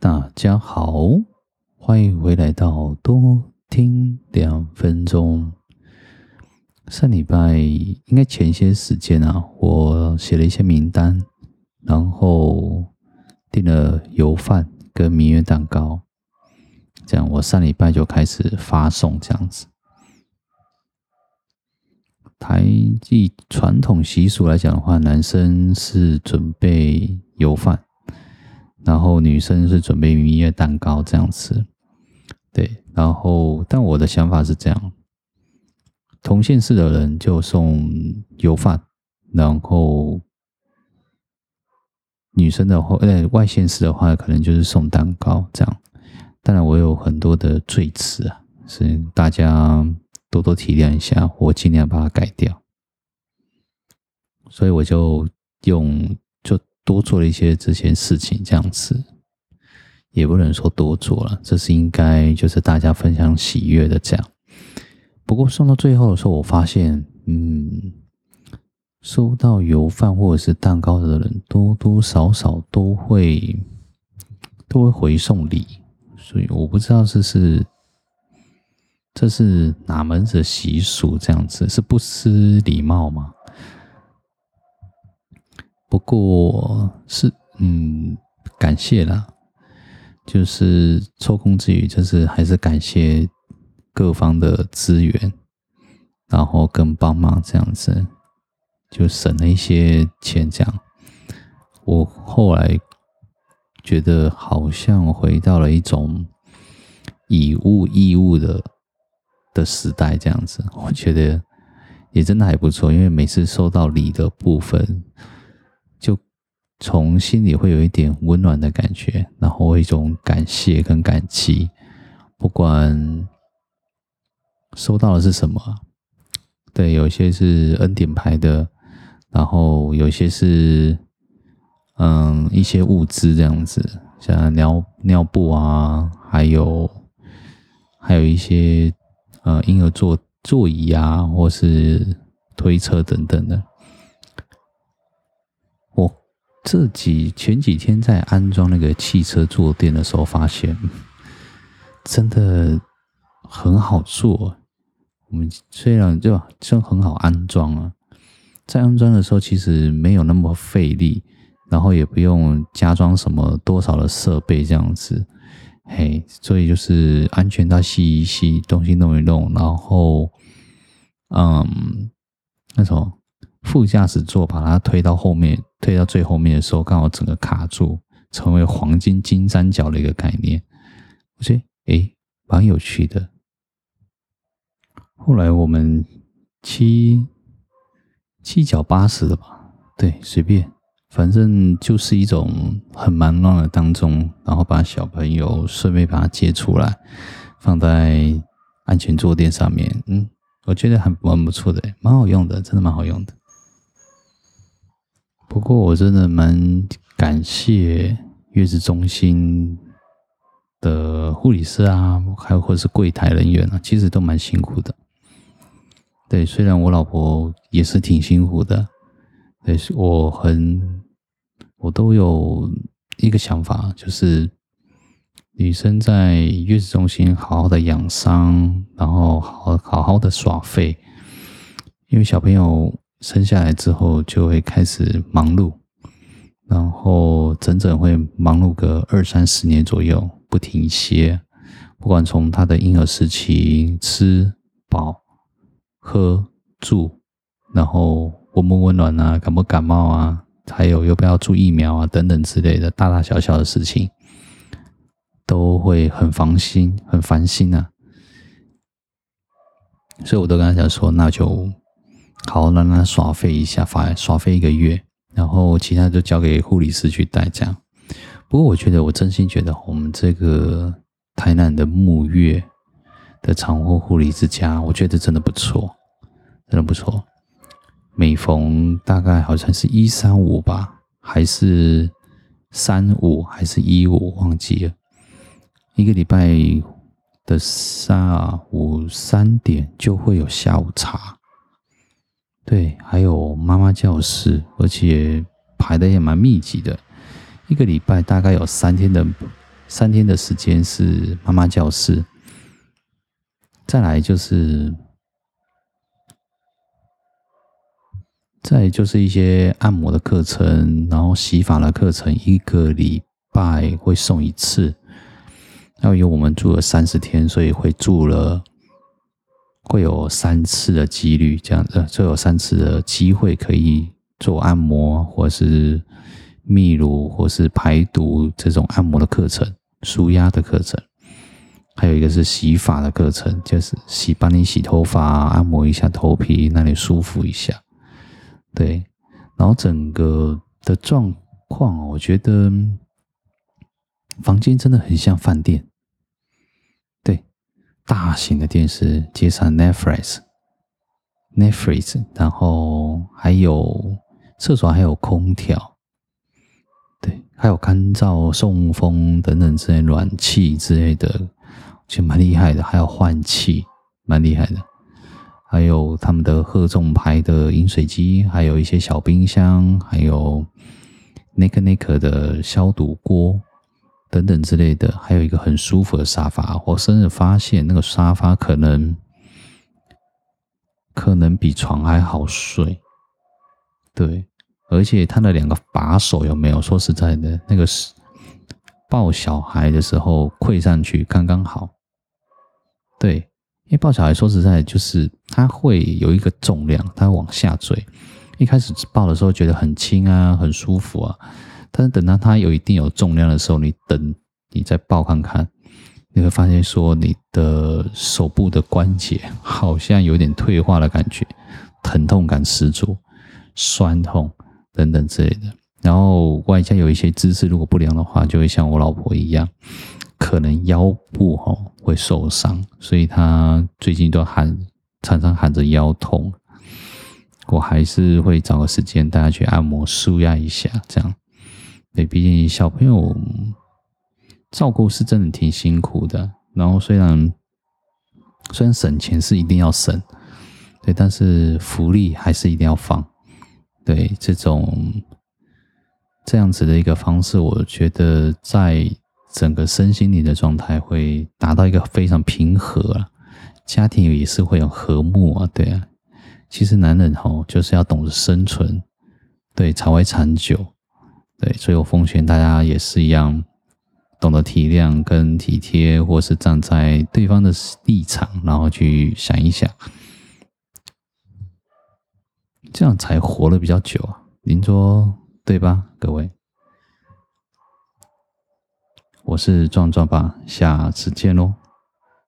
大家好，欢迎回来到多听两分钟。上礼拜应该前些时间啊，我写了一些名单，然后订了油饭跟蜜月蛋糕，这样我上礼拜就开始发送这样子。台记传统习俗来讲的话，男生是准备油饭。然后女生是准备蜜月蛋糕这样子，对，然后但我的想法是这样，同县市的人就送油饭，然后女生的话，呃，外县市的话可能就是送蛋糕这样。当然我有很多的赘词啊，所以大家多多体谅一下，我尽量把它改掉。所以我就用。多做了一些这些事情，这样子也不能说多做了，这是应该就是大家分享喜悦的这样。不过送到最后的时候，我发现，嗯，收到油饭或者是蛋糕的人，多多少少都会都会回送礼，所以我不知道这是这是哪门子习俗，这样子是不失礼貌吗？不过是嗯，感谢啦，就是抽空之余，就是还是感谢各方的资源，然后跟帮忙这样子，就省了一些钱。这样，我后来觉得好像回到了一种以物易物的的时代，这样子，我觉得也真的还不错，因为每次收到礼的部分。从心里会有一点温暖的感觉，然后一种感谢跟感激，不管收到的是什么，对，有些是恩典牌的，然后有些是嗯一些物资这样子，像尿尿布啊，还有还有一些呃婴儿座座椅啊，或是推车等等的。这几前几天在安装那个汽车坐垫的时候，发现真的很好做。我们虽然就就很好安装啊，在安装的时候其实没有那么费力，然后也不用加装什么多少的设备这样子，嘿，所以就是安全带系一系，东西弄一弄，然后嗯，那种。副驾驶座把它推到后面，推到最后面的时候，刚好整个卡住，成为黄金金三角的一个概念。我觉得诶，蛮有趣的。后来我们七七脚八十的吧，对，随便，反正就是一种很忙乱的当中，然后把小朋友顺便把它接出来，放在安全坐垫上面。嗯，我觉得还蛮不错的，蛮好用的，真的蛮好用的。不过我真的蛮感谢月子中心的护理师啊，还有或是柜台人员啊，其实都蛮辛苦的。对，虽然我老婆也是挺辛苦的，对，我很，我都有一个想法，就是女生在月子中心好好的养伤，然后好好好的耍废，因为小朋友。生下来之后就会开始忙碌，然后整整会忙碌个二三十年左右，不停歇。不管从他的婴儿时期，吃饱、喝、住，然后温不温暖啊，感不感冒啊，还有要不要注疫苗啊等等之类的大大小小的事情，都会很烦心，很烦心啊。所以我都跟他讲说，那就。好，让他耍费一下，耍耍费一个月，然后其他就交给护理师去带这样。不过我觉得，我真心觉得我们这个台南的沐月的产后护理之家，我觉得真的不错，真的不错。每逢大概好像是一三五吧，还是三五，还是一五，忘记了。一个礼拜的下午三点就会有下午茶。对，还有妈妈教室，而且排的也蛮密集的，一个礼拜大概有三天的三天的时间是妈妈教室，再来就是，再就是一些按摩的课程，然后洗发的课程，一个礼拜会送一次。要因为我们住了三十天，所以会住了，会有三次的几率这样子，就有三次的机会可以做按摩，或是泌乳，或是排毒这种按摩的课程、舒压的课程，还有一个是洗发的课程，就是洗帮你洗头发、按摩一下头皮，让你舒服一下。对，然后整个的状况，我觉得房间真的很像饭店。大型的电视接上 Netflix，Netflix，然后还有厕所还有空调，对，还有干燥、送风等等之类暖气之类的，就蛮厉害的。还有换气，蛮厉害的。还有他们的赫众牌的饮水机，还有一些小冰箱，还有那个那个的消毒锅。等等之类的，还有一个很舒服的沙发。我甚至发现那个沙发可能可能比床还好睡。对，而且它的两个把手有没有？说实在的，那个是抱小孩的时候跪上去刚刚好。对，因为抱小孩说实在就是它会有一个重量，它会往下坠。一开始抱的时候觉得很轻啊，很舒服啊。但是等到它有一定有重量的时候，你等你再抱看看，你会发现说你的手部的关节好像有点退化的感觉，疼痛感十足，酸痛等等之类的。然后外加有一些姿势如果不良的话，就会像我老婆一样，可能腰部哈会受伤，所以她最近都喊常常喊着腰痛。我还是会找个时间带她去按摩舒压一下，这样。对，毕竟小朋友照顾是真的挺辛苦的。然后虽然虽然省钱是一定要省，对，但是福利还是一定要放。对，这种这样子的一个方式，我觉得在整个身心灵的状态会达到一个非常平和啊，家庭也是会有和睦啊。对啊，其实男人吼就是要懂得生存，对，才会长久。对，所以我奉劝大家也是一样，懂得体谅跟体贴，或是站在对方的立场，然后去想一想，这样才活得比较久啊。您说对吧，各位？我是壮壮爸，下次见喽。